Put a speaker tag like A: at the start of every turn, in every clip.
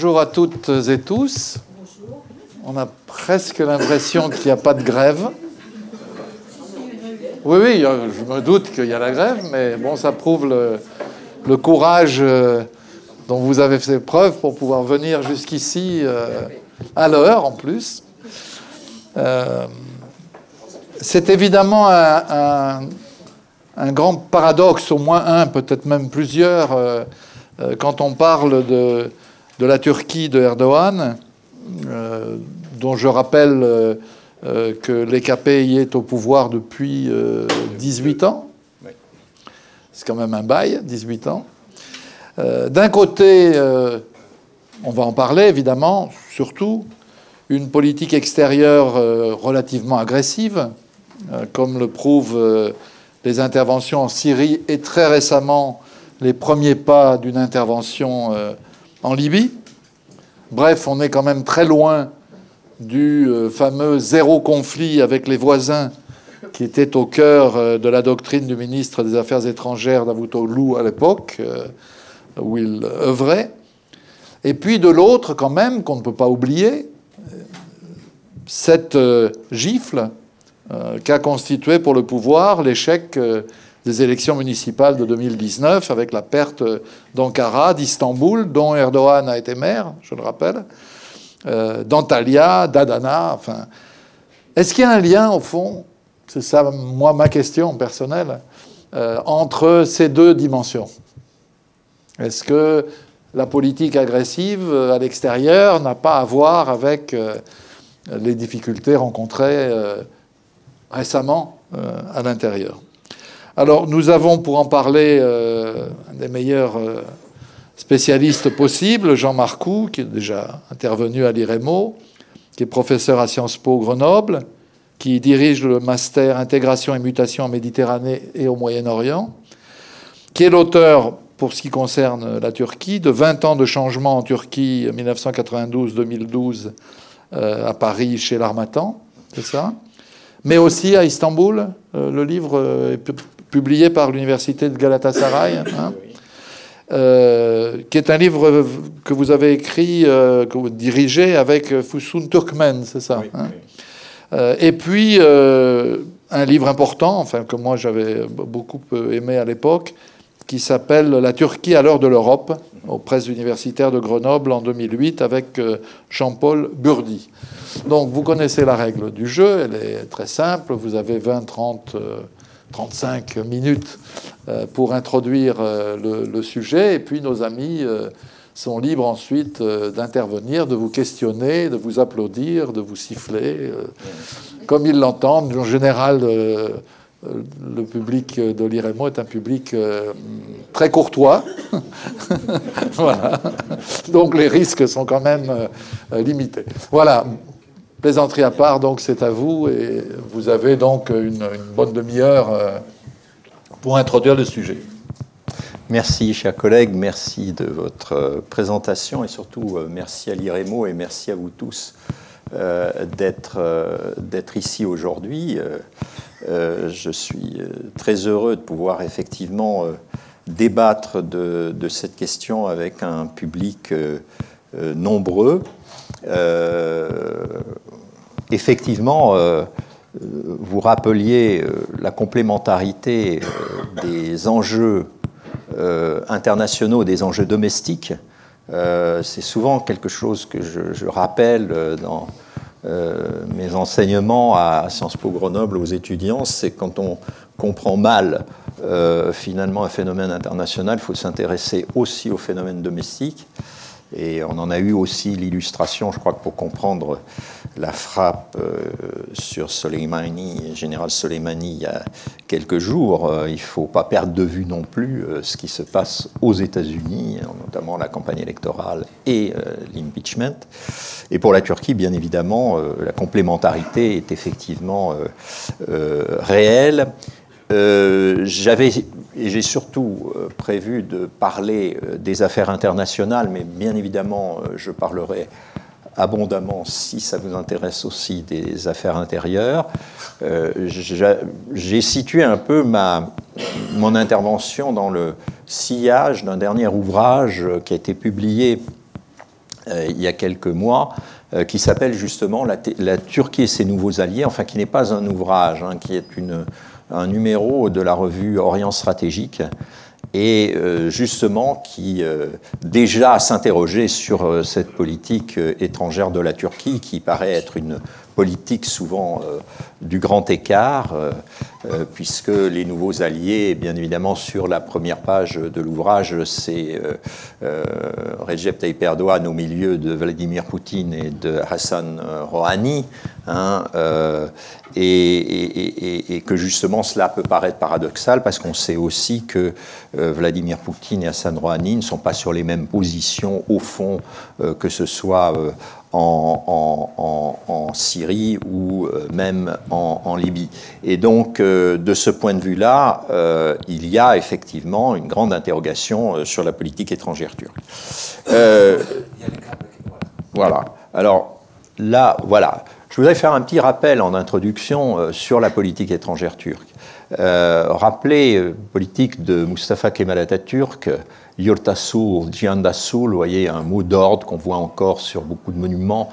A: Bonjour à toutes et tous. On a presque l'impression qu'il n'y a pas de grève. Oui, oui, je me doute qu'il y a la grève, mais bon, ça prouve le, courage euh, dont vous avez fait preuve pour pouvoir venir jusqu'ici euh, à l'heure en plus. Euh, c'est évidemment un, grand paradoxe, au moins un, peut-être même plusieurs, quand on parle de, de la Turquie de Erdogan, euh, dont je rappelle euh, euh, que l'EKP y est au pouvoir depuis 18 ans. C'est quand même un bail, 18 ans. D'un côté, on va en parler évidemment, surtout, une politique extérieure relativement agressive, comme le prouvent les interventions en Syrie et très récemment les premiers pas d'une intervention en Libye? Bref, on est quand même très loin du euh, fameux zéro conflit avec les voisins qui était au cœur euh, de la doctrine du ministre des Affaires étrangères Davutoglu à l'époque, euh, où il œuvrait. Et puis de l'autre, quand même, qu'on ne peut pas oublier, cette gifle qu'a constitué pour le pouvoir l'échec des élections municipales de 2019 avec la perte d'Ankara, d'Istanbul, dont Erdogan a été maire, je le rappelle, euh, d'Antalya, d'Adana. Enfin, est-ce qu'il y a un lien au fond C'est ça, moi, ma question personnelle euh, entre ces deux dimensions? Est-ce que la politique agressive à l'extérieur n'a pas à voir avec euh, les difficultés rencontrées récemment à l'intérieur? Alors nous avons pour en parler euh, un des meilleurs euh, spécialistes possibles, Jean Marcoux, qui est déjà intervenu à l'IREMO, qui est professeur à Sciences Po Grenoble, qui dirige le master Intégration et Mutation en Méditerranée et au Moyen-Orient, qui est l'auteur, pour ce qui concerne la Turquie, de 20 ans de changement en Turquie 1992-2012 euh, à Paris chez l'Armatan, c'est ça? Mais aussi à Istanbul. le livre est publié par l'université de Galatasaray, hein, euh, qui est un livre que vous avez écrit, euh, que vous dirigez avec Fusun Turkmen, c'est ça hein. euh, Et puis, un livre important, enfin, que moi j'avais beaucoup aimé à l'époque, qui s'appelle La Turquie à l'heure de l'Europe, aux presses universitaires de Grenoble en 2008, avec Jean-Paul Burdi. Donc, vous connaissez la règle du jeu, elle est très simple, vous avez 20, 30 35 minutes euh, pour introduire euh, le, sujet, et puis nos amis euh, sont libres ensuite d'intervenir, de vous questionner, de vous applaudir, de vous siffler, comme ils l'entendent. En général, le public de l'IREMO est un public très courtois. voilà. Donc les risques sont quand même limités. Voilà. Plaisanterie à part, donc c'est à vous, et vous avez donc une, bonne demi-heure euh, pour introduire le sujet.
B: Merci, chers collègues, merci de votre euh, présentation et surtout euh, merci à l'IREMO et merci à vous tous d'être ici aujourd'hui. je suis très heureux de pouvoir effectivement débattre de, de, cette question avec un public nombreux effectivement, euh, euh, vous rappeliez euh, la complémentarité des enjeux internationaux, des enjeux domestiques. c'est souvent quelque chose que je, rappelle dans mes enseignements à Sciences Po Grenoble aux étudiants, c'est quand on comprend mal finalement un phénomène international, il faut s'intéresser aussi aux phénomènes domestiques. Et on en a eu aussi l'illustration, je crois que pour comprendre la frappe euh, sur Soleimani, général Soleimani, il y a quelques jours, euh, il ne faut pas perdre de vue non plus euh, ce qui se passe aux États-Unis, notamment la campagne électorale et l'impeachment. Et pour la Turquie, bien évidemment, la complémentarité est effectivement réelle. J'avais et j'ai surtout euh, prévu de parler euh, des affaires internationales, mais bien évidemment, euh, je parlerai abondamment, si ça vous intéresse aussi, des affaires intérieures. j'ai situé un peu ma, mon intervention dans le sillage d'un dernier ouvrage qui a été publié il y a quelques mois, qui s'appelle justement la, Turquie et ses nouveaux alliés, enfin qui n'est pas un ouvrage, hein, qui est une, un numéro de la revue Orient Stratégique, et justement qui déjà s'interrogeait sur cette politique étrangère de la Turquie, qui paraît être une politique souvent euh, du grand écart, euh, euh, puisque les nouveaux alliés, bien évidemment, sur la première page de l'ouvrage, c'est Recep Tayyip Erdogan au milieu de Vladimir Poutine et de Hassan Rouhani, hein, et, et, que justement cela peut paraître paradoxal, parce qu'on sait aussi que Vladimir Poutine et Hassan Rouhani ne sont pas sur les mêmes positions au fond, que ce soit en, Syrie ou euh, même en, Libye. Et donc, euh, de ce point de vue-là, euh, il y a effectivement une grande interrogation sur la politique étrangère turque. voilà. Alors, là, voilà. Je voudrais faire un petit rappel en introduction sur la politique étrangère turque. rappeler politique de Mustafa Kemal Atatürk Yurtasul, Jiandasul, vous voyez, un mot d'ordre qu'on voit encore sur beaucoup de monuments,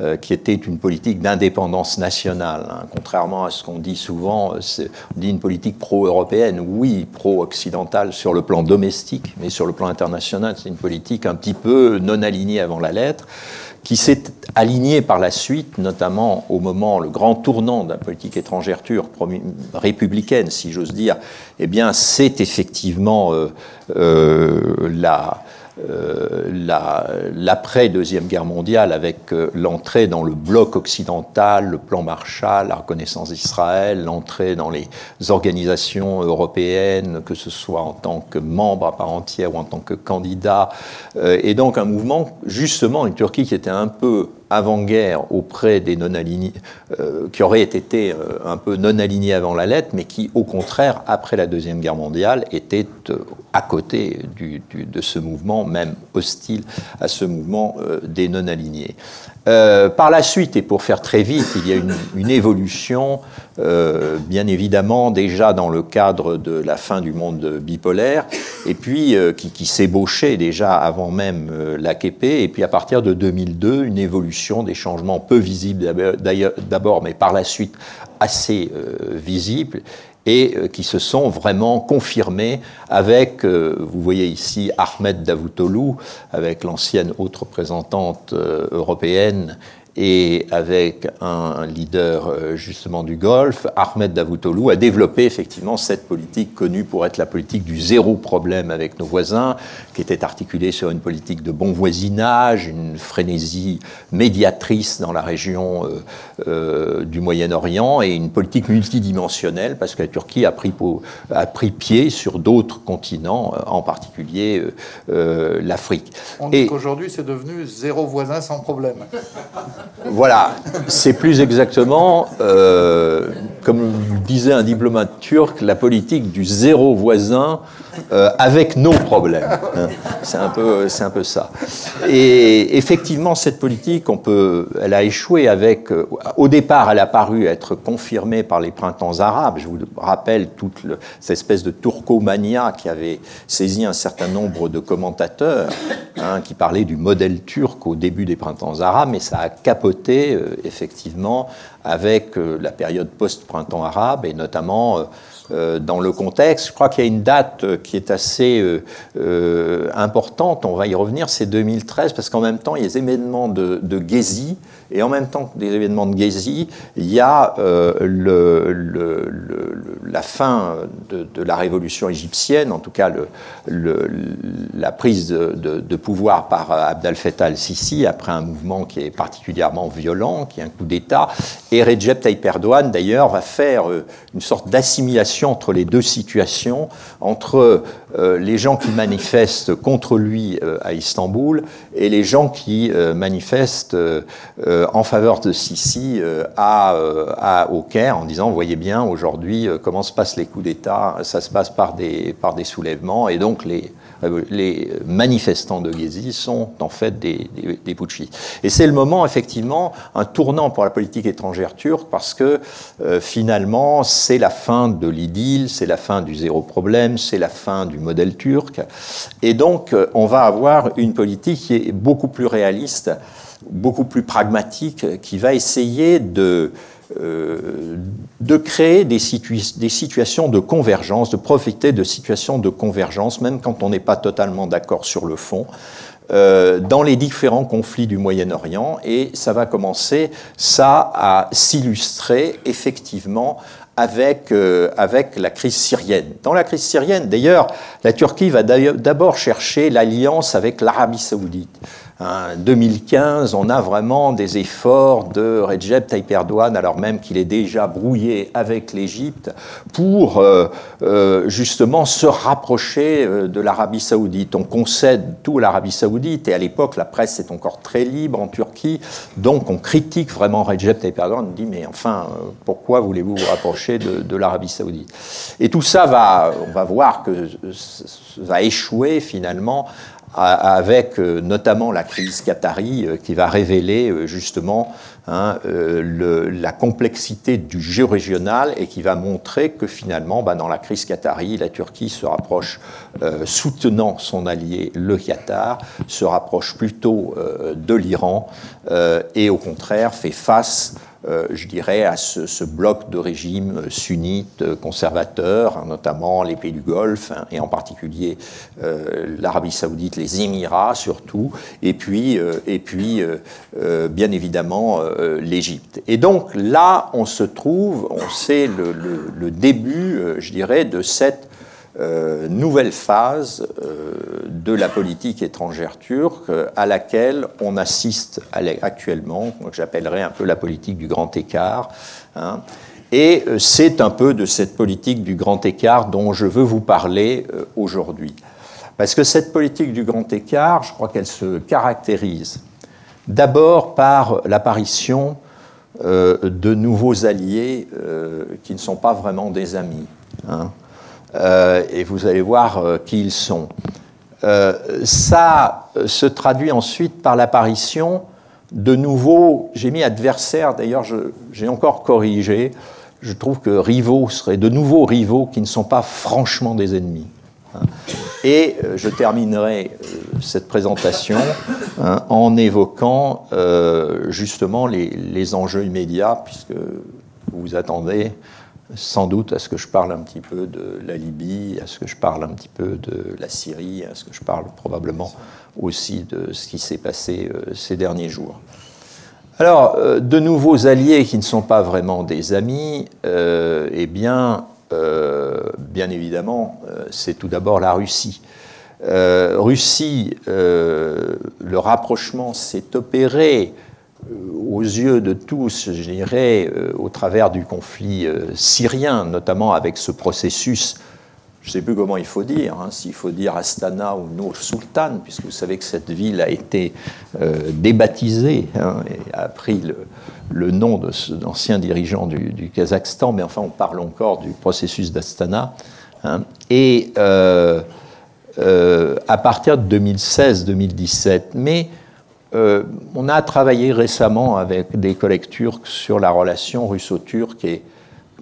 B: euh, qui était une politique d'indépendance nationale. Hein. Contrairement à ce qu'on dit souvent, on dit une politique pro-européenne, oui, pro-occidentale sur le plan domestique, mais sur le plan international, c'est une politique un petit peu non alignée avant la lettre qui s'est aligné par la suite, notamment au moment, le grand tournant de la politique étrangère turque, républicaine, si j'ose dire, eh bien, c'est effectivement euh, euh, la, euh, l'après-deuxième guerre mondiale avec euh, l'entrée dans le bloc occidental, le plan Marshall, la reconnaissance d'Israël, l'entrée dans les organisations européennes, que ce soit en tant que membre à part entière ou en tant que candidat, euh, et donc un mouvement, justement, une Turquie qui était un peu avant-guerre auprès des non-alignés, euh, qui auraient été euh, un peu non-alignés avant la lettre, mais qui, au contraire, après la Deuxième Guerre mondiale, étaient euh, à côté de ce mouvement, même hostile à ce mouvement des non-alignés. Par la suite, et pour faire très vite, il y a une, une évolution, bien évidemment, déjà dans le cadre de la fin du monde bipolaire, et puis qui, qui s'ébauchait déjà avant même l'AKP, et puis à partir de 2002, une évolution des changements peu visibles d'abord, mais par la suite assez euh, visibles, et euh, qui se sont vraiment confirmés avec, euh, vous voyez ici Ahmed Davutoglu, avec l'ancienne haute représentante européenne et avec un leader euh, justement du Golfe, Ahmed Davutoglu, a développé effectivement cette politique connue pour être la politique du zéro problème avec nos voisins, qui était articulée sur une politique de bon voisinage, une frénésie médiatrice dans la région euh, euh, du Moyen-Orient et une politique multidimensionnelle, parce que la Turquie a pris, a pris pied sur d'autres continents, en particulier l'Afrique.
A: On dit qu'aujourd'hui c'est devenu zéro voisin sans problème.
B: Voilà, c'est plus exactement, euh, comme disait un diplomate turc, la politique du zéro voisin euh, avec nos problèmes. Hein. C'est un peu, c'est un peu ça. Et effectivement, cette politique, on peut, elle a échoué avec. Euh, au départ, elle a paru être confirmée par les printemps arabes. Je vous rappelle toute cette espèce de turcomania qui avait saisi un certain nombre de commentateurs, hein, qui parlaient du modèle turc au début des printemps arabes, mais ça a capoté euh, effectivement avec la période post-printemps arabe et notamment dans le contexte. Je crois qu'il y a une date euh, qui est assez euh, importante, on va y revenir, c'est 2013, parce qu'en même temps, il y a des événements de, de et en même temps que des événements de Gezi, il y a le, le, la fin de, de, la révolution égyptienne, en tout cas la prise de, pouvoir par Abdel Fattah al-Sisi, après un mouvement qui est particulièrement violent, qui est un coup d'État, et Recep Tayyip Erdogan, d'ailleurs, va faire une sorte d'assimilation entre les deux situations, entre euh, les gens qui manifestent contre lui euh, à Istanbul et les gens qui euh, manifestent en faveur de Sisi à, à, au Caire en disant, voyez bien aujourd'hui comment se passent les coups d'État, ça se passe par des, par des soulèvements et donc les les manifestants de Gezi sont en fait des, des, putschistes. Et c'est le moment, effectivement, un tournant pour la politique étrangère turque parce que euh, finalement, c'est la fin de l'idylle, c'est la fin du zéro problème, c'est la fin du modèle turc. Et donc, euh, on va avoir une politique qui est beaucoup plus réaliste, beaucoup plus pragmatique, qui va essayer de euh, de créer des, des, situations de convergence, de profiter de situations de convergence, même quand on n'est pas totalement d'accord sur le fond, euh, dans les différents conflits du Moyen-Orient. Et ça va commencer, ça, à s'illustrer effectivement avec, euh, avec la crise syrienne. Dans la crise syrienne, d'ailleurs, la Turquie va d'abord chercher l'alliance avec l'Arabie saoudite. En 2015, on a vraiment des efforts de Recep Tayyip Erdogan, alors même qu'il est déjà brouillé avec l'Égypte, pour euh, euh, justement se rapprocher euh, de l'Arabie saoudite. On concède tout à l'Arabie saoudite, et à l'époque, la presse est encore très libre en Turquie, donc on critique vraiment Recep Tayyip Erdogan, on dit, mais enfin, pourquoi voulez-vous vous rapprocher de, de l'Arabie saoudite? Et tout ça va, on va voir que va échouer finalement avec euh, notamment la crise qatari euh, qui va révéler euh, justement hein, la complexité du jeu régional et qui va montrer que finalement, bah, dans la crise qatari, la Turquie se rapproche, soutenant son allié le Qatar, se rapproche plutôt de l'Iran et au contraire fait face je dirais, à ce, bloc de régimes sunnites euh, conservateurs, hein, notamment les pays du Golfe, hein, et en particulier euh, l'Arabie saoudite, les Émirats surtout, et puis, et puis bien évidemment l'Égypte. Et donc là, on se trouve, on sait le, le début, je dirais, de cette euh, nouvelle phase euh, de la politique étrangère turque à laquelle on assiste actuellement, que j'appellerais un peu la politique du grand écart. Hein. Et euh, c'est un peu de cette politique du grand écart dont je veux vous parler aujourd'hui. Parce que cette politique du grand écart, je crois qu'elle se caractérise d'abord par l'apparition de nouveaux alliés qui ne sont pas vraiment des amis. Hein. Euh, et vous allez voir euh, qui ils sont. Euh, ça se traduit ensuite par l'apparition de nouveaux, j'ai mis adversaires, d'ailleurs j'ai encore corrigé, je trouve que rivaux seraient de nouveaux rivaux qui ne sont pas franchement des ennemis. Hein. Et je terminerai cette présentation hein, en évoquant justement les, les, enjeux immédiats, puisque vous vous attendez sans doute à ce que je parle un petit peu de la Libye, à ce que je parle un petit peu de la Syrie, à ce que je parle probablement aussi de ce qui s'est passé euh, ces derniers jours. Alors, euh, de nouveaux alliés qui ne sont pas vraiment des amis, euh, eh bien, bien évidemment, c'est tout d'abord la Russie. Russie, le rapprochement s'est opéré aux yeux de tous, je dirais, euh, au travers du conflit euh, syrien, notamment avec ce processus, je ne sais plus comment il faut dire, hein, s'il faut dire Astana ou Nour Sultan, puisque vous savez que cette ville a été débaptisée hein, et a pris le, nom de l'ancien dirigeant du, Kazakhstan, mais enfin on parle encore du processus d'Astana. Hein. et à partir de 2016-2017, mais euh, on a travaillé récemment avec des collègues turcs sur la relation russo-turque et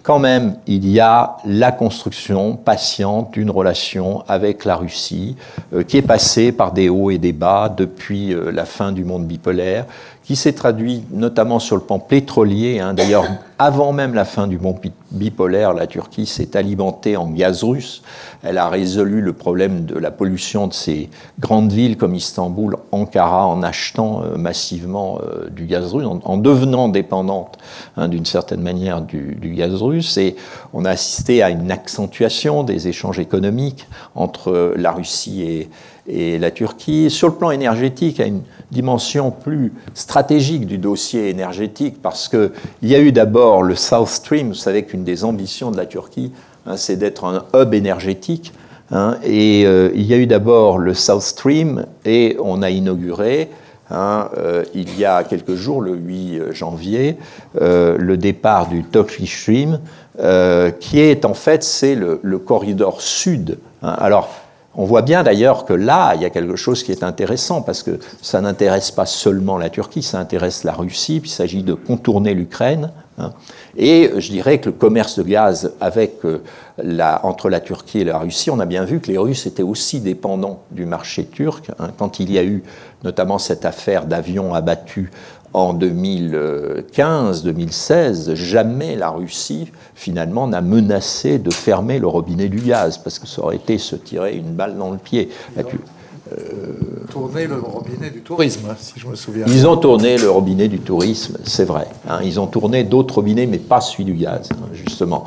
B: quand même, il y a la construction patiente d'une relation avec la Russie euh, qui est passée par des hauts et des bas depuis euh, la fin du monde bipolaire, qui s'est traduit notamment sur le plan pétrolier. Hein. D'ailleurs, avant même la fin du monde bipolaire, la Turquie s'est alimentée en gaz russe. Elle a résolu le problème de la pollution de ces grandes villes comme Istanbul, Ankara, en achetant euh, massivement euh, du gaz russe, en, devenant dépendante hein, d'une certaine manière du, gaz russe. Et on a assisté à une accentuation des échanges économiques entre la Russie et, et la Turquie. Sur le plan énergétique, à une dimension plus stratégique du dossier énergétique, parce qu'il y a eu d'abord le South Stream, vous savez qu'une des ambitions de la Turquie, hein, c'est d'être un hub énergétique, hein, et euh, il y a eu d'abord le South Stream, et on a inauguré, hein, euh, il y a quelques jours, le 8 janvier, euh, le départ du Turkish Stream, qui est en fait, c'est le, le, corridor sud. alors, On voit bien d'ailleurs que là, il y a quelque chose qui est intéressant parce que ça n'intéresse pas seulement la Turquie, ça intéresse la Russie, puis il s'agit de contourner l'Ukraine. Hein. Et je dirais que le commerce de gaz euh, entre la Turquie et la Russie, on a bien vu que les Russes étaient aussi dépendants du marché turc. Hein. Quand il y a eu notamment cette affaire d'avions abattus en 2015-2016, jamais la Russie, finalement, n'a menacé de fermer le robinet du gaz, parce que ça aurait été se tirer une balle dans le pied.
A: Tourné le robinet du tourisme, si je me souviens.
B: Ils ont tourné le robinet du tourisme, c'est vrai. Hein. ils ont tourné d'autres robinets, mais pas celui du gaz, hein, justement.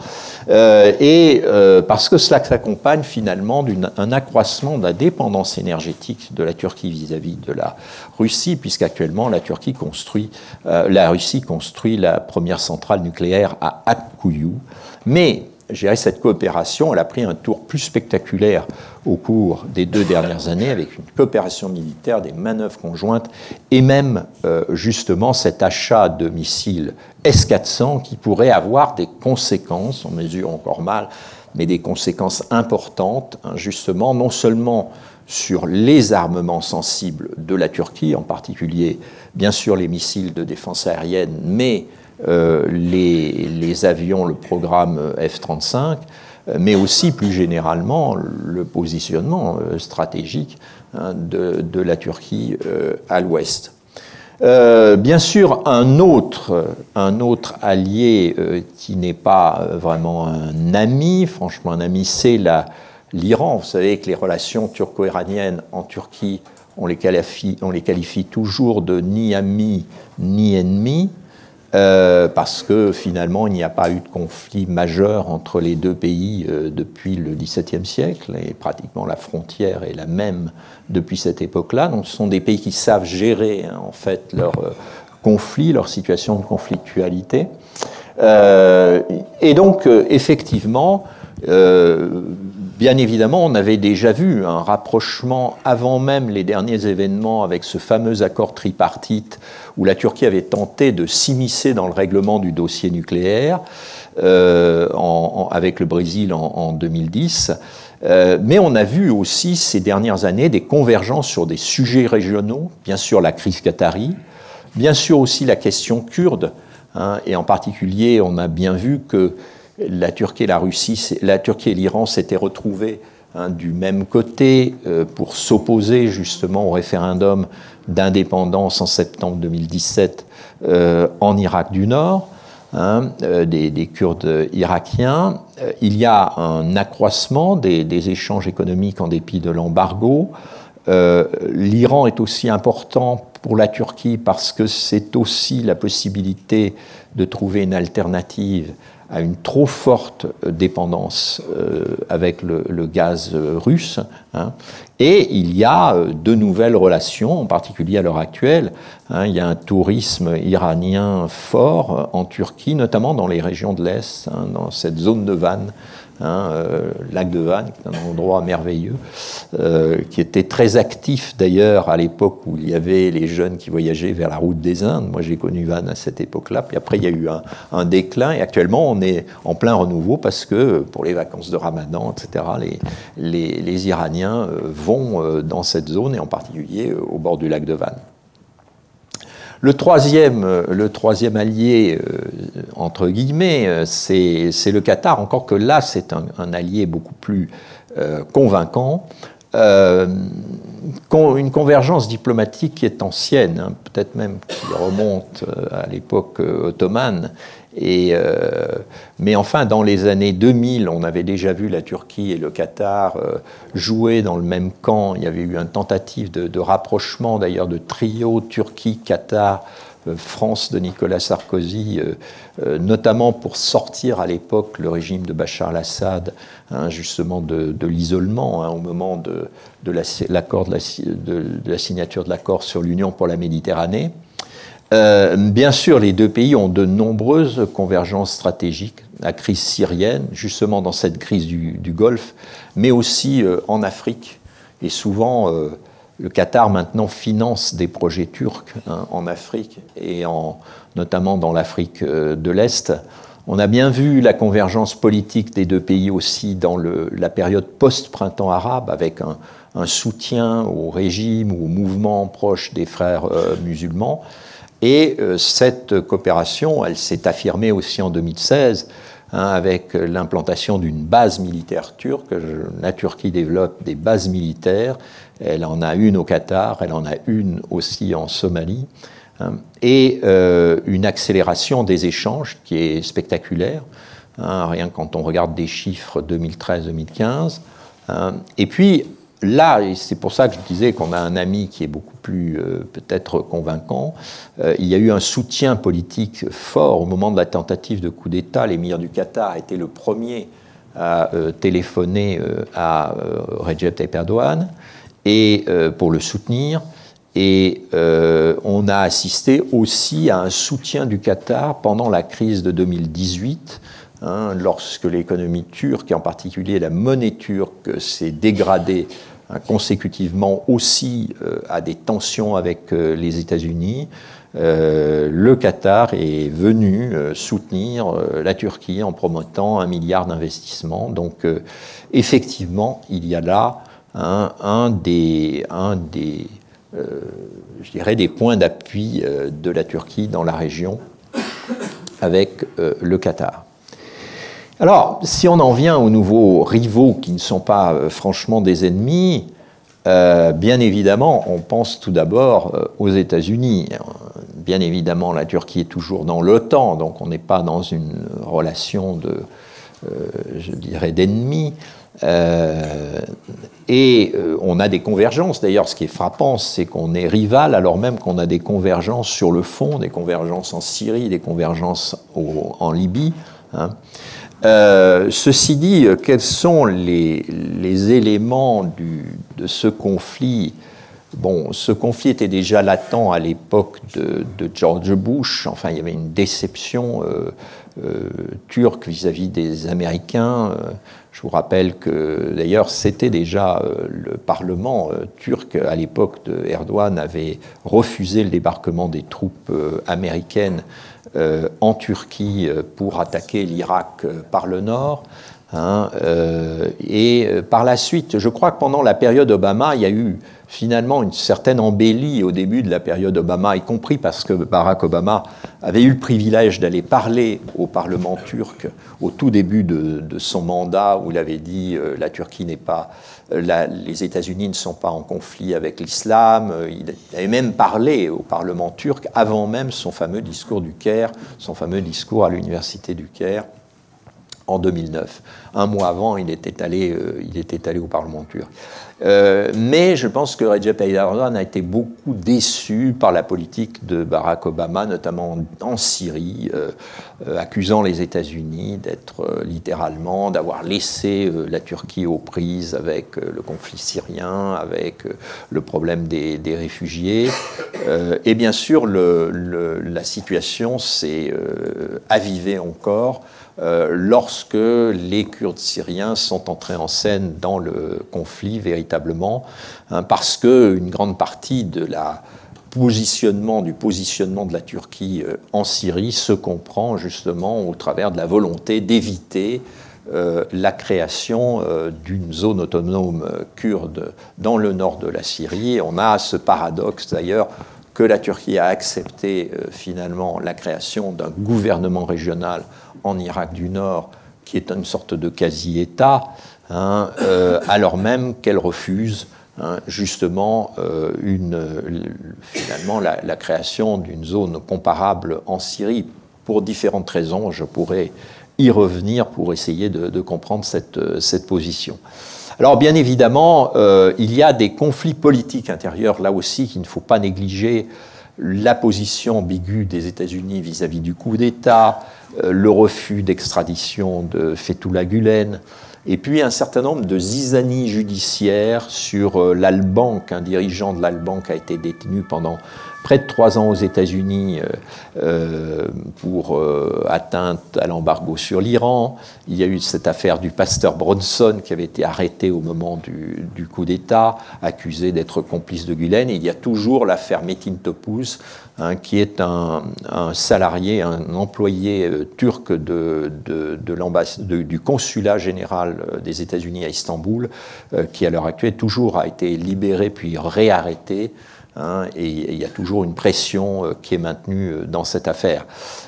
B: Euh, et euh, parce que cela s'accompagne finalement d'un accroissement de la dépendance énergétique de la Turquie vis-à-vis de la Russie, puisqu'actuellement la Turquie construit, la Russie construit la première centrale nucléaire à Akkuyu. Mais cette coopération, elle a pris un tour plus spectaculaire au cours des deux dernières années avec une coopération militaire, des manœuvres conjointes et même euh, justement cet achat de missiles S-400 qui pourrait avoir des conséquences, on mesure encore mal, mais des conséquences importantes hein, justement non seulement sur les armements sensibles de la Turquie, en particulier bien sûr les missiles de défense aérienne, mais euh, les, avions, le programme F-35, euh, mais aussi plus généralement le positionnement euh, stratégique hein, de, la Turquie à l'ouest. bien sûr, un autre, un autre allié qui n'est pas vraiment un ami, franchement un ami, c'est l'Iran. Vous savez que les relations turco-iraniennes en Turquie, on les, qualifie, on les qualifie toujours de ni amis ni ennemis. Euh, parce que finalement il n'y a pas eu de conflit majeur entre les deux pays euh, depuis le XVIIe siècle, et pratiquement la frontière est la même depuis cette époque-là. Donc ce sont des pays qui savent gérer hein, en fait leurs euh, conflits, leur situation de conflictualité. et donc effectivement, Bien évidemment, on avait déjà vu un rapprochement avant même les derniers événements avec ce fameux accord tripartite où la Turquie avait tenté de s'immiscer dans le règlement du dossier nucléaire euh, avec le Brésil en, 2010. Euh, mais on a vu aussi ces dernières années des convergences sur des sujets régionaux, bien sûr la crise qatari, bien sûr aussi la question kurde, hein, et en particulier on a bien vu que la Turquie et la Russie, la Turquie et l'Iran s'étaient retrouvés hein, du même côté euh, pour s'opposer justement au référendum d'indépendance en septembre 2017 euh, en Irak du Nord, hein, euh, des, Kurdes irakiens. il y a un accroissement des, des échanges économiques en dépit de l'embargo. L'Iran est aussi important pour la Turquie parce que c'est aussi la possibilité de trouver une alternative à une trop forte dépendance euh, avec le, gaz russe. Hein. Et il y a euh, de nouvelles relations, en particulier à l'heure actuelle. Hein. il y a un tourisme iranien fort en Turquie, notamment dans les régions de l'Est, hein, dans cette zone de Vannes Hein, euh, lac de Vannes, qui est un endroit merveilleux, euh, qui était très actif d'ailleurs à l'époque où il y avait les jeunes qui voyageaient vers la route des Indes. Moi j'ai connu Vannes à cette époque-là, puis après il y a eu un, déclin et actuellement on est en plein renouveau parce que pour les vacances de Ramadan, etc., les, Iraniens euh, vont dans cette zone et en particulier au bord du lac de Vannes. Le troisième, euh, le troisième allié, euh, entre guillemets, euh, c'est le Qatar, encore que là, c'est un, allié beaucoup plus convaincant. une convergence diplomatique qui est ancienne, hein, peut-être même qui remonte à l'époque ottomane, euh, mais enfin, dans les années 2000, on avait déjà vu la Turquie et le Qatar euh, jouer dans le même camp. Il y avait eu une tentative de, rapprochement, d'ailleurs, de trio Turquie-Qatar. Euh, France de Nicolas Sarkozy, notamment pour sortir à l'époque le régime de Bachar al-Assad, hein, justement de, l'isolement hein, au moment de, de, la, de la signature de l'accord sur l'Union pour la Méditerranée. Euh, bien sûr, les deux pays ont de nombreuses convergences stratégiques. La crise syrienne, justement dans cette crise du, Golfe, mais aussi euh, en Afrique. Et souvent, euh, le Qatar maintenant finance des projets turcs hein, en Afrique et en, notamment dans l'Afrique de l'Est. On a bien vu la convergence politique des deux pays aussi dans la période post-printemps arabe, avec un, soutien au régime ou au mouvement proche des frères musulmans. Et euh, cette coopération, elle s'est affirmée aussi en 2016 hein, avec l'implantation d'une base militaire turque. La Turquie développe des bases militaires. Elle en a une au Qatar, elle en a une aussi en Somalie. Hein, et euh, une accélération des échanges qui est spectaculaire, hein, rien quand on regarde des chiffres 2013-2015. et puis, là, c'est pour ça que je disais qu'on a un ami qui est beaucoup euh, peut-être convaincant, euh, il y a eu un soutien politique fort au moment de la tentative de coup d'État. L'émir du Qatar était le premier à euh, téléphoner à Recep Tayyip Erdogan et, pour le soutenir. Et on a assisté aussi à un soutien du Qatar pendant la crise de 2018, hein, lorsque l'économie turque, et en particulier la monnaie turque, s'est dégradée Hein, consécutivement aussi euh, à des tensions avec euh, les États-Unis, euh, le Qatar est venu soutenir la Turquie en promotant un milliard d'investissements. Donc effectivement, il y a là un, des points d'appui de la Turquie dans la région avec le Qatar. Alors, si on en vient aux nouveaux rivaux qui ne sont pas euh, franchement des ennemis, euh, bien évidemment, on pense tout d'abord euh, aux États-Unis. Bien évidemment, la Turquie est toujours dans l'OTAN, donc on n'est pas dans une relation de, je dirais, d'ennemis. et on a des convergences. D'ailleurs, ce qui est frappant, c'est qu'on est rival alors même qu'on a des convergences sur le fond, des convergences en Syrie, des convergences en Libye. Hein. Euh, ceci dit, quels sont les, éléments de ce conflit? Bon, ce conflit était déjà latent à l'époque de, George Bush. Enfin, il y avait une déception euh, euh, turque vis-à-vis des Américains. Je vous rappelle que d'ailleurs c'était déjà le Parlement turc à l'époque de Erdogan avait refusé le débarquement des troupes américaines euh, en Turquie euh, pour attaquer l'Irak euh, par le nord. Hein, et par la suite, je crois que pendant la période Obama, il y a eu finalement une certaine embellie au début de la période Obama, y compris parce que Barack Obama avait eu le privilège d'aller parler au Parlement turc au tout début de, son mandat, où il avait dit la Turquie n'est pas les États-Unis ne sont pas en conflit avec l'islam. Il avait même parlé au Parlement turc avant même son fameux discours du Caire, son fameux discours à l'université du Caire en 2009. Un mois avant, il était allé, euh, il était allé au Parlement turc. Euh, mais je pense que Recep Tayyip a été beaucoup déçu par la politique de Barack Obama, notamment en Syrie, euh, accusant les États-Unis d'être littéralement, d'avoir laissé la Turquie aux prises avec le conflit syrien, avec le problème des, réfugiés. et bien sûr, la situation s'est avivée encore euh, lorsque les Kurdes syriens sont entrés en scène dans le conflit véritablement, hein, parce qu'une grande partie de la positionnement, du positionnement de la Turquie euh, en Syrie se comprend justement au travers de la volonté d'éviter euh, la création d'une zone autonome kurde dans le nord de la Syrie. On a ce paradoxe d'ailleurs que la Turquie a accepté finalement la création d'un gouvernement régional en Irak du Nord, qui est une sorte de quasi-État, hein, euh, alors même qu'elle refuse hein, justement euh, une, finalement la, création d'une zone comparable en Syrie, pour différentes raisons. Je pourrais y revenir pour essayer de, comprendre cette, cette, position. Alors bien évidemment, euh, il y a des conflits politiques intérieurs là aussi qu'il ne faut pas négliger. La position ambiguë des États-Unis vis-à-vis du coup d'État, euh, le refus d'extradition de Fethullah Gulen, et puis un certain nombre de zizanies judiciaires sur euh, l'Albank. Un dirigeant de l'Albank a été détenu pendant près de trois ans aux États-Unis pour atteinte à l'embargo sur l'Iran. Il y a eu cette affaire du pasteur Bronson qui avait été arrêté au moment du, coup d'État, accusé d'être complice de Gulen. Et il y a toujours l'affaire Metin Topuz, hein, qui est un, salarié, un employé turc de, de, du consulat général des États-Unis à Istanbul, qui à l'heure actuelle toujours a été libéré puis réarrêté. Hein, et il y a toujours une pression euh, qui est maintenue euh, dans cette affaire.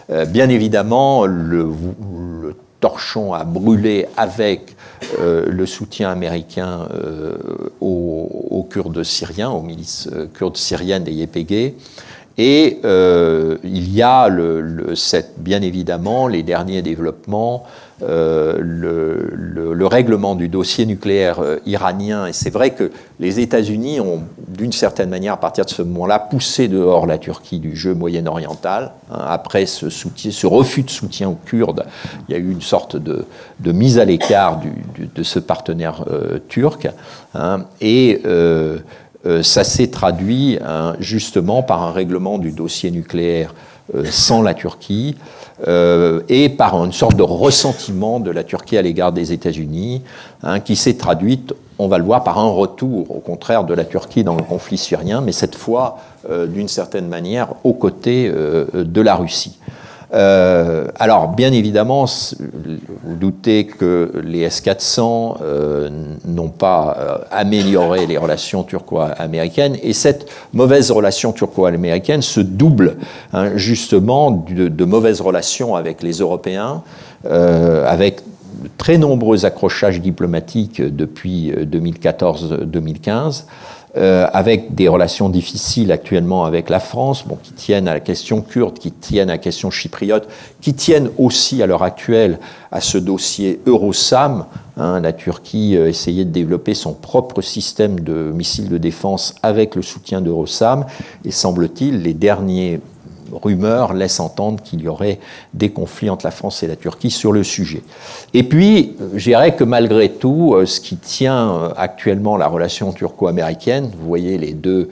B: Euh, bien évidemment, le, torchon a brûlé avec le soutien américain aux, Kurdes syriens, aux milices kurdes syriennes des YPG. Et il y a bien évidemment les derniers développements euh, le, règlement du dossier nucléaire euh, iranien. Et c'est vrai que les États-Unis ont, d'une certaine manière, à partir de ce moment-là, poussé dehors la Turquie du jeu moyen-oriental. Hein, après ce, refus de soutien aux Kurdes, il y a eu une sorte de, mise à l'écart de ce partenaire euh, turc. Hein, et ça s'est traduit hein, justement par un règlement du dossier nucléaire sans la Turquie. Euh, et par une sorte de ressentiment de la Turquie à l'égard des États-Unis, hein, qui s'est traduite, on va le voir, par un retour, au contraire, de la Turquie dans le conflit syrien, mais cette fois, euh, d'une certaine manière, aux côtés euh, de la Russie. Euh, alors, bien évidemment, vous doutez que les S-400 euh, n'ont pas euh, amélioré les relations turco-américaines, et cette mauvaise relation turco-américaine se double hein, justement de, mauvaises relations avec les Européens, avec très nombreux accrochages diplomatiques depuis 2014-2015. Euh, avec des relations difficiles actuellement avec la France, qui tiennent à la question kurde, qui tiennent à la question chypriote, qui tiennent aussi à l'heure actuelle à ce dossier Eurosam. Hein, la Turquie euh, essayait de développer son propre système de missiles de défense avec le soutien d'Eurosam, et semble-t-il, les derniers rumeurs laissent entendre qu'il y aurait des conflits entre la France et la Turquie sur le sujet. Et puis, je dirais que malgré tout, euh, ce qui tient euh, actuellement la relation turco-américaine, vous voyez les deux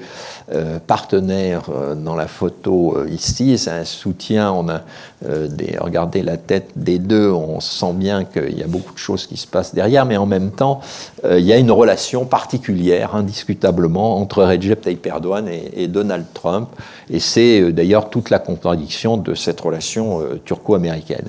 B: euh, partenaires dans la photo ici, c'est un soutien, on a des, regardez la tête des deux, on sent bien qu'il y a beaucoup de choses qui se passent derrière, mais en même temps, il y a une relation particulière, indiscutablement, entre Recep Tayyip Erdogan et Donald Trump, et c'est d'ailleurs toute la contradiction de cette relation turco-américaine.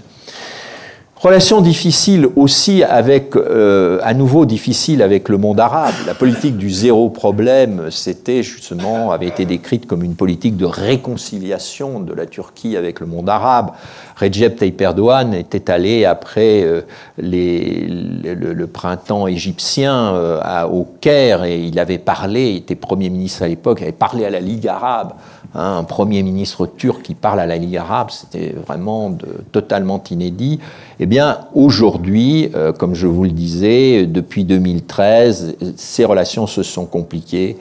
B: Relation difficile aussi avec, euh, à nouveau difficile avec le monde arabe. La politique du zéro problème, c'était justement, avait été décrite comme une politique de réconciliation de la Turquie avec le monde arabe. Recep Tayyip Erdogan était allé après euh, les, le, printemps égyptien euh, au Caire et il avait parlé, il était Premier ministre à l'époque, il avait parlé à la Ligue arabe Hein, un Premier ministre turc qui parle à la Ligue arabe, c'était vraiment totalement inédit. Eh bien, aujourd'hui, euh, comme je vous le disais, depuis 2013, ces relations se sont compliquées.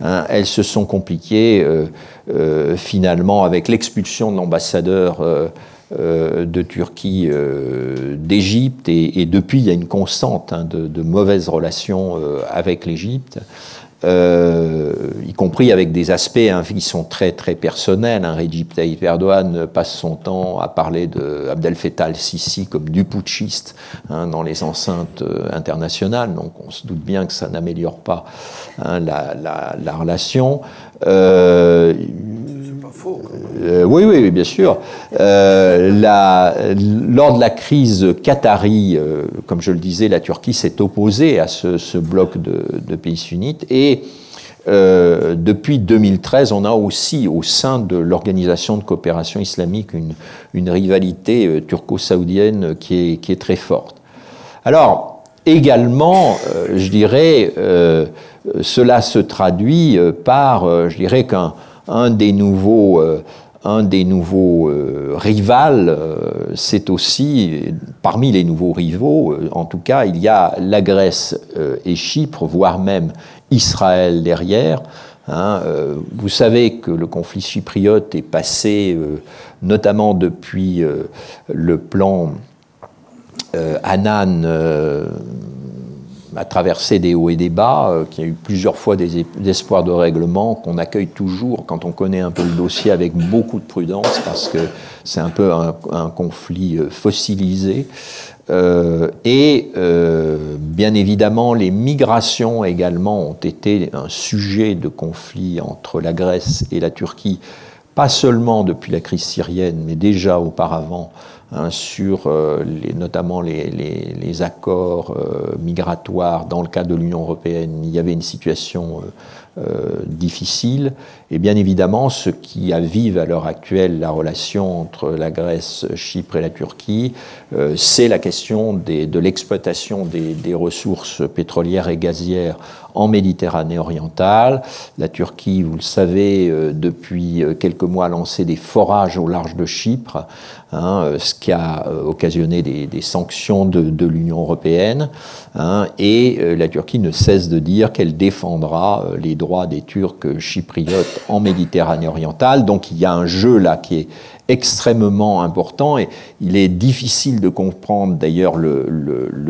B: Hein. elles se sont compliquées euh, euh, finalement avec l'expulsion de l'ambassadeur de Turquie d'Égypte et, depuis il y a une constante hein, de, mauvaises relations avec l'Égypte. Compris avec des aspects hein, qui sont très très personnels. Hein. Recep Tayyip Erdogan passe son temps à parler de Abdel Fattah al-Sisi comme du putschiste hein, dans les enceintes euh, internationales, donc on se doute bien que ça n'améliore pas hein, la, la, la, relation. Euh, euh, oui, oui, bien sûr. Euh, lors de la crise qatari, comme je le disais, la Turquie s'est opposée à ce, ce bloc de, de, pays sunnites. Et euh, depuis 2013, on a aussi au sein de l'Organisation de coopération islamique une, rivalité euh, turco-saoudienne qui est, très forte. Alors, également, je dirais, cela se traduit par, je dirais qu'un un des nouveaux, euh, un nouveaux euh, euh, c'est aussi, parmi les nouveaux rivaux, en tout cas, il y a la Grèce et Chypre, voire même Israël derrière. Hein, vous savez que le conflit chypriote est passé, notamment depuis le plan Hanan a traversé des hauts et des bas, euh, qu'il y a eu plusieurs fois des, espoirs de règlement, qu'on accueille toujours quand on connaît un peu le dossier avec beaucoup de prudence, parce que c'est un peu un, conflit euh, fossilisé. Euh, et bien évidemment, les migrations également ont été un sujet de conflit entre la Grèce et la Turquie, pas seulement depuis la crise syrienne, mais déjà auparavant Hein, sur euh, les, notamment les, les, les accords euh, migratoires dans le cadre de l'Union européenne. Il y avait une situation euh, difficile. Et bien évidemment, ce qui avive à l'heure actuelle la relation entre la Grèce, Chypre et la Turquie, c'est la question de l'exploitation des, ressources pétrolières et gazières en Méditerranée orientale. La Turquie, vous le savez, depuis quelques mois a lancé des forages au large de Chypre Hein, euh, ce qui a euh, occasionné des, sanctions de, l'Union européenne. Hein, et euh, la Turquie ne cesse de dire qu'elle défendra les droits des Turcs chypriotes en Méditerranée orientale. Donc il y a un jeu là qui est extrêmement important et il est difficile de comprendre d'ailleurs le,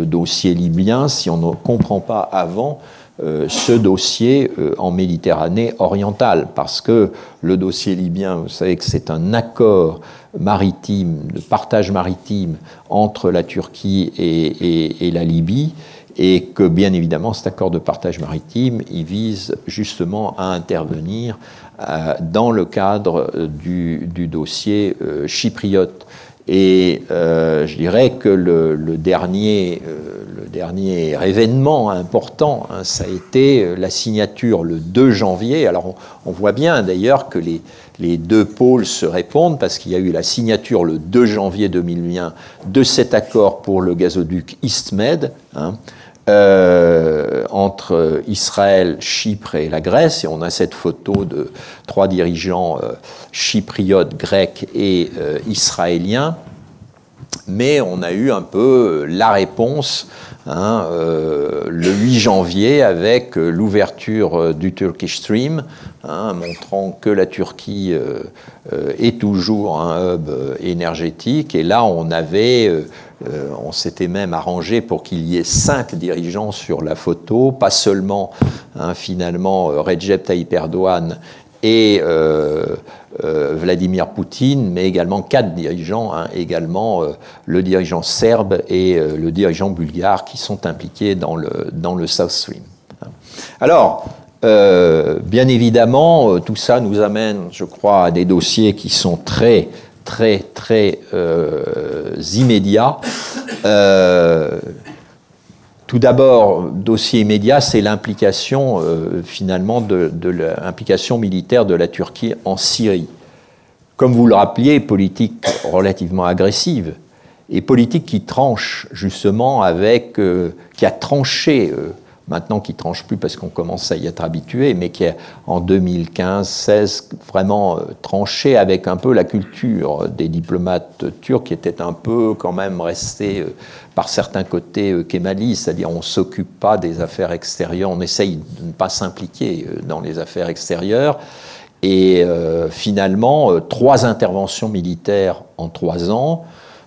B: dossier libyen si on ne comprend pas avant ce dossier en Méditerranée orientale, parce que le dossier libyen, vous savez que c'est un accord maritime, de partage maritime entre la Turquie et, la Libye, et que bien évidemment cet accord de partage maritime, il vise justement à intervenir euh, dans le cadre du, dossier euh, chypriote. Et euh, je dirais que le, dernier, le dernier événement important, hein, ça a été la signature le 2 janvier. Alors on voit bien d'ailleurs que les, les deux pôles se répondent parce qu'il y a eu la signature le 2 janvier 2001 de cet accord pour le gazoduc EastMed hein, euh, entre Israël, Chypre et la Grèce. Et on a cette photo de trois dirigeants euh, chypriotes, grecs et euh, israéliens. Mais on a eu un peu la réponse Hein, le 8 janvier avec l'ouverture du Turkish Stream, hein, montrant que la Turquie est toujours un hub énergétique. Et là, on avait, on s'était même arrangé pour qu'il y ait cinq dirigeants sur la photo, pas seulement hein, finalement Recep Tayyip et euh, Vladimir Poutine, mais également quatre dirigeants, hein, également euh, le dirigeant serbe et euh, le dirigeant bulgare qui sont impliqués dans le, dans le South Stream. Alors, bien évidemment, tout ça nous amène, je crois, à des dossiers qui sont très, très, très immédiats. Tout d'abord, dossier immédiat, c'est l'implication euh, finalement de, l'implication militaire de la Turquie en Syrie. Comme vous le rappeliez, politique relativement agressive et politique qui tranche justement avec, euh, qui a tranché euh, maintenant qui tranche plus parce qu'on commence à y être habitué, mais qui est en 2015-16 vraiment euh, tranché avec un peu la culture des diplomates turcs qui étaient un peu quand même restés euh, par certains côtés euh, kémalistes, c'est-à-dire on ne s'occupe pas des affaires extérieures, on essaye de ne pas s'impliquer dans les affaires extérieures. Et finalement, trois interventions militaires en trois ans,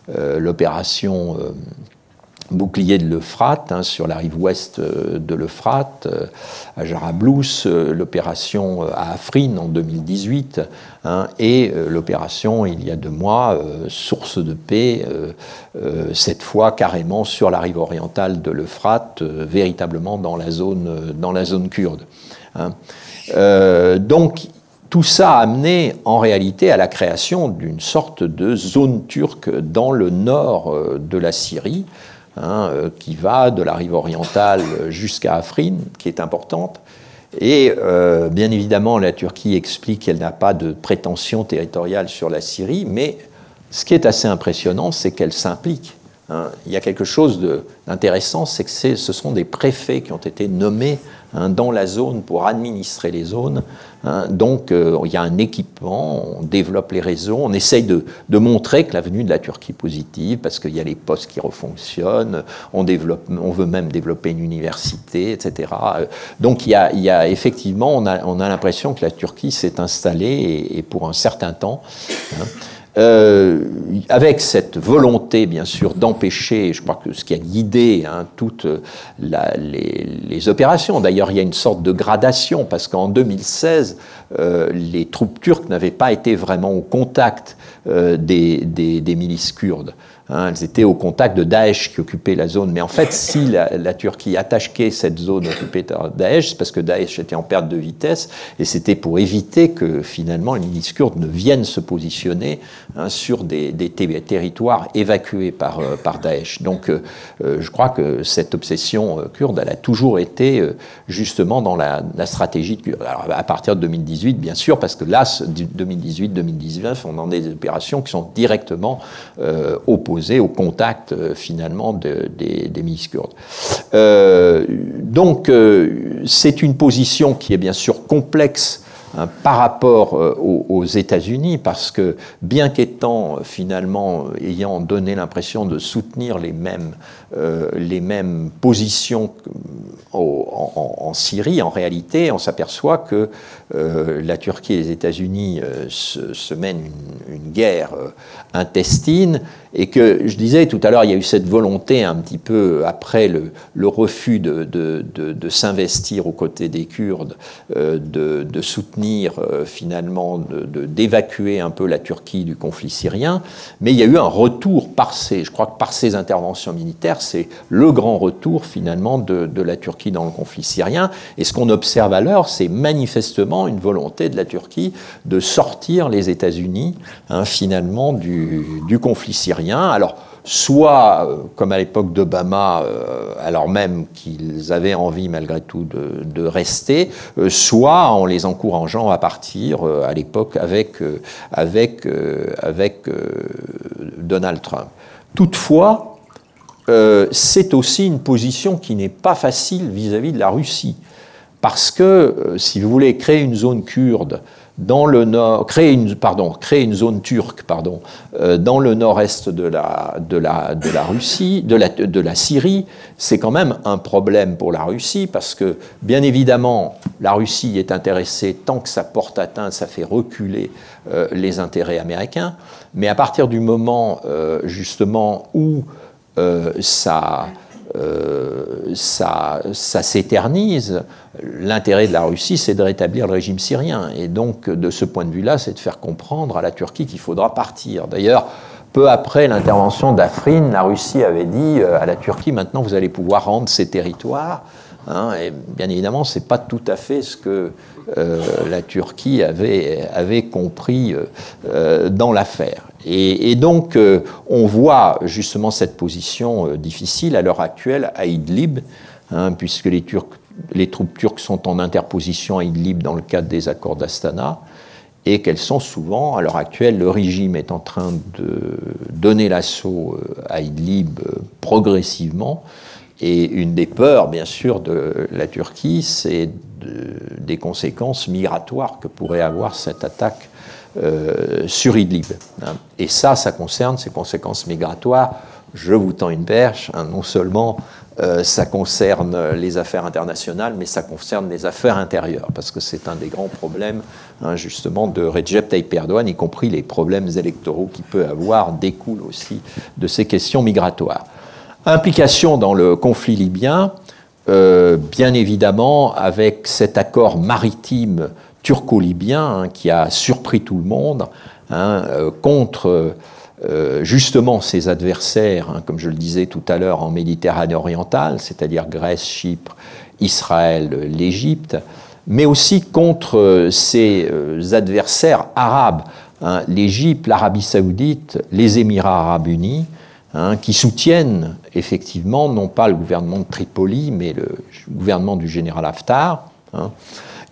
B: l'opération bouclier de l'Euphrate, hein, sur la rive ouest euh, de l'Euphrate, euh, à Jarablous, euh, l'opération à Afrin en 2018, hein, et l'opération il y a deux mois, Source de paix, cette fois carrément sur la rive orientale de l'Euphrate, véritablement dans la zone, kurde. Hein. donc, tout ça a amené en réalité à la création d'une sorte de zone turque dans le nord de la Syrie, Hein, euh, qui va de la rive orientale jusqu'à Afrin, qui est importante. Et euh, bien évidemment, la Turquie explique qu'elle n'a pas de prétention territoriale sur la Syrie, mais ce qui est assez impressionnant, c'est qu'elle s'implique. Hein. Il y a quelque chose d'intéressant, c'est que ce sont des préfets qui ont été nommés Hein, dans la zone pour administrer les zones. Hein. donc euh, il y a un équipement, on développe les réseaux, on essaye de, montrer que l'avenue de la Turquie positive parce qu'il y a les postes qui refonctionnent, on, veut même développer une université, etc. Donc il y a, effectivement, on a l'impression que la Turquie s'est installée et, pour un certain temps. Euh, avec cette volonté, bien sûr, d'empêcher, je crois que ce qui a guidé hein, toutes les, opérations, d'ailleurs il y a une sorte de gradation, parce qu'en 2016, euh, les troupes turques n'avaient pas été vraiment au contact euh, des, milices kurdes. Hein, elles étaient au contact de Daesh qui occupait la zone. Mais en fait, si la, Turquie attaquait cette zone occupée par Daesh, c'est parce que Daesh était en perte de vitesse et c'était pour éviter que finalement les milices kurdes ne viennent se positionner hein, sur des, territoires évacués par, euh, Daesh. Donc je crois que cette obsession kurde, elle a toujours été justement dans la, stratégie de Alors, à partir de 2018, bien sûr, parce que là, 2018-2019, on en a des opérations qui sont directement opposées au contact euh, finalement des, milices kurdes. Euh, donc euh, c'est une position qui est bien sûr complexe Hein, par rapport euh, aux, États-Unis, parce que bien qu'étant euh, finalement ayant donné l'impression de soutenir les mêmes, euh, les mêmes positions en, Syrie, en réalité, on s'aperçoit que la Turquie et les États-Unis se, mènent une, guerre intestine et que je disais tout à l'heure, il y a eu cette volonté un petit peu après le, refus de, s'investir aux côtés des Kurdes, de, soutenir euh, finalement d'évacuer un peu la Turquie du conflit syrien, mais il y a eu un retour par ces, je crois que par ces interventions militaires, c'est le grand retour finalement de, la Turquie dans le conflit syrien. Et ce qu'on observe alors, c'est manifestement une volonté de la Turquie de sortir les États-Unis hein, finalement du conflit syrien. Alors soit, euh, comme à l'époque d'Obama, euh, alors même qu'ils avaient envie malgré tout de, rester, euh, soit en les encourageant à partir à l'époque avec, Donald Trump. Toutefois, c'est aussi une position qui n'est pas facile vis-à-vis -vis de la Russie. Parce que, si vous voulez créer une zone kurde dans le nord, créer une, zone turque euh, dans le nord-est de la, Russie, de la Syrie, c'est quand même un problème pour la Russie parce que, bien évidemment, la Russie est intéressée tant que ça porte atteinte, ça fait reculer euh, les intérêts américains. Mais à partir du moment, euh, justement, où ça euh, ça, ça s'éternise. L'intérêt de la Russie, c'est de rétablir le régime syrien. Et donc, de ce point de vue-là, c'est de faire comprendre à la Turquie qu'il faudra partir. D'ailleurs, peu après l'intervention d'Afrin, la Russie avait dit euh, à la Turquie, maintenant vous allez pouvoir rendre ces territoires. Hein, et bien évidemment, ce n'est pas tout à fait ce que euh, la Turquie avait, compris dans l'affaire. Et, donc, euh, on voit justement cette position euh, difficile à l'heure actuelle à Idlib, hein, puisque les, troupes turques sont en interposition à Idlib dans le cadre des accords d'Astana, et qu'elles sont souvent, à l'heure actuelle, le régime est en train de donner l'assaut euh, à Idlib progressivement. Et une des peurs, bien sûr, de la Turquie, c'est des conséquences migratoires que pourrait avoir cette attaque euh, sur Idlib. Hein. Et ça, ça concerne ces conséquences migratoires. Je vous tends une perche, hein. non seulement euh, ça concerne les affaires internationales, mais ça concerne les affaires intérieures, parce que c'est un des grands problèmes, hein, justement, de Recep Tayyip Erdogan, y compris les problèmes électoraux qu'il peut avoir, découlent aussi de ces questions migratoires. Implication dans le conflit libyen, euh, bien évidemment, avec cet accord maritime turco-libyen hein, qui a surpris tout le monde hein, euh, contre euh, justement ses adversaires, hein, comme je le disais tout à l'heure, en Méditerranée orientale, c'est-à-dire Grèce, Chypre, Israël, l'Égypte, mais aussi contre ses adversaires arabes, l'Égypte, l'Arabie saoudite, les Émirats arabes unis, qui soutiennent effectivement non pas le gouvernement de Tripoli, mais le gouvernement du général Haftar.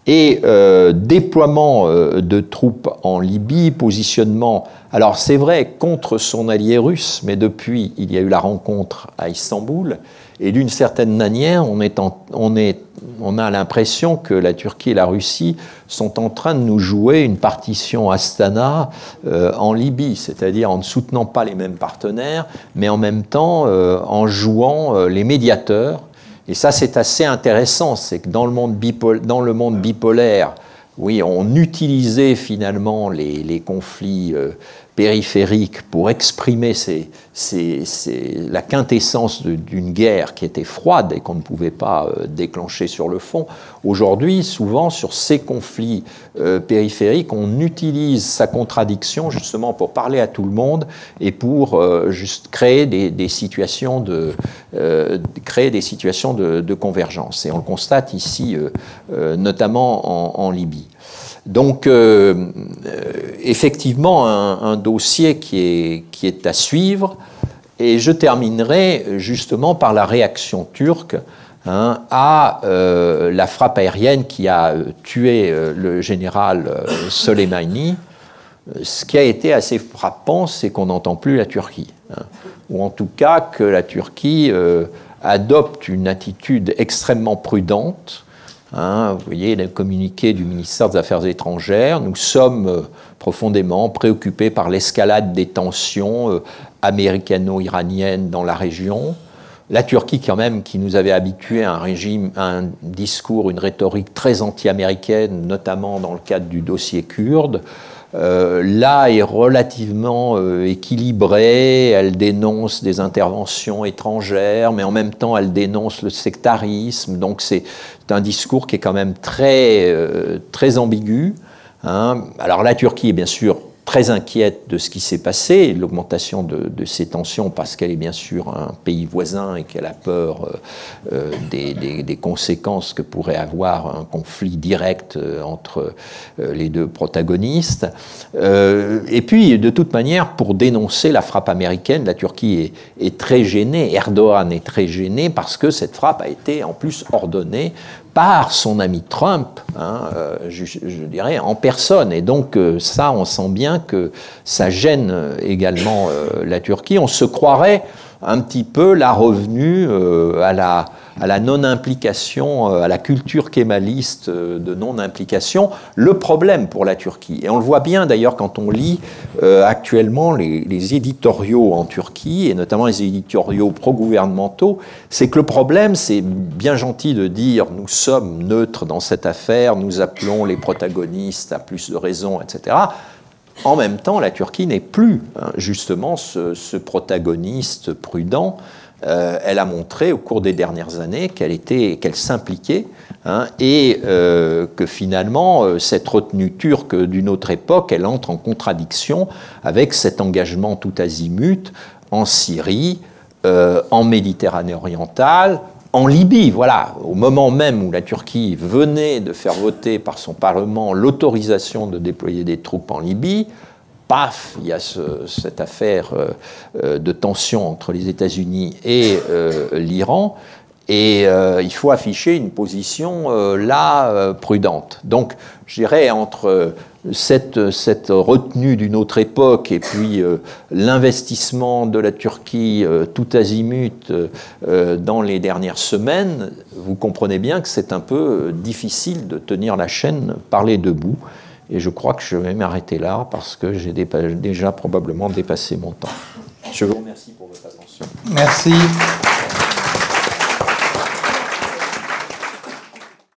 B: Et euh, déploiement euh, de troupes en Libye, positionnement, alors c'est vrai, contre son allié russe, mais depuis, il y a eu la rencontre à Istanbul, et d'une certaine manière, on, a l'impression que la Turquie et la Russie sont en train de nous jouer une partition Astana euh, en Libye, c'est-à-dire en ne soutenant pas les mêmes partenaires, mais en même temps en jouant les médiateurs. Et ça, c'est assez intéressant, c'est que dans le, monde bipolaire, oui, on utilisait finalement les, conflits euh, périphérique pour exprimer la quintessence d'une guerre qui était froide et qu'on ne pouvait pas euh, déclencher sur le fond. Aujourd'hui, souvent, sur ces conflits euh, périphériques, on utilise sa contradiction justement pour parler à tout le monde et pour euh, juste créer des, situations, de, créer des situations de, convergence. Et on le constate ici, notamment en Libye. Donc, euh, euh, effectivement, un, dossier qui est, qui est, à suivre. Et je terminerai justement par la réaction turque hein, à euh, la frappe aérienne qui a tué le général Soleimani. Ce qui a été assez frappant, c'est qu'on n'entend plus la Turquie. Hein. ou en tout cas que la Turquie adopte une attitude extrêmement prudente Hein, vous voyez le communiqué du ministère des Affaires étrangères. Nous sommes euh, profondément préoccupés par l'escalade des tensions euh, américano-iraniennes dans la région. La Turquie, quand même, qui nous avait habitués à un régime, un discours, une rhétorique très anti-américaine, notamment dans le cadre du dossier kurde, euh, là est relativement euh, équilibrée, elle dénonce des interventions étrangères, mais en même temps elle dénonce le sectarisme, donc c'est un discours qui est quand même très, euh, très ambigu. Hein. Alors la Turquie est bien sûr très inquiète de ce qui s'est passé, l'augmentation de, ces tensions, parce qu'elle est bien sûr un pays voisin et qu'elle a peur euh, euh, des, conséquences que pourrait avoir un conflit direct euh, entre les deux protagonistes. et puis, de toute manière, pour dénoncer la frappe américaine, la Turquie est très gênée, Erdogan est très gêné parce que cette frappe a été en plus ordonnée par son ami Trump, hein, euh, je, dirais, en personne. Et donc euh, ça, on sent bien que ça gêne également euh, la Turquie. On se croirait un petit peu la revenue à la à la non-implication, euh, à la culture kémaliste euh, de non-implication, le problème pour la Turquie. Et on le voit bien d'ailleurs quand on lit euh, actuellement les, éditoriaux en Turquie, et notamment les éditoriaux pro-gouvernementaux, c'est que le problème, c'est bien gentil de dire nous sommes neutres dans cette affaire, nous appelons les protagonistes à plus de raison, etc. En même temps, la Turquie n'est plus hein, justement ce, protagoniste prudent. Euh, elle a montré au cours des dernières années qu'elle était, qu'elle s'impliquait hein, et euh, que finalement euh, cette retenue turque d'une autre époque, elle entre en contradiction avec cet engagement tout azimut en Syrie, en Méditerranée orientale, en Libye, voilà, au moment même où la Turquie venait de faire voter par son Parlement l'autorisation de déployer des troupes en Libye, paf, il y a cette affaire euh, euh, de tension entre les États-Unis et euh, l'Iran. Et il faut afficher une position là prudente. Donc, je dirais entre cette, cette retenue d'une autre époque et puis l'investissement de la Turquie tout azimut dans les dernières semaines, vous comprenez bien que c'est un peu difficile de tenir la chaîne par les deux bouts. Et je crois que je vais m'arrêter là parce que j'ai déjà probablement dépassé mon temps. Je vous remercie pour votre attention.
A: Merci.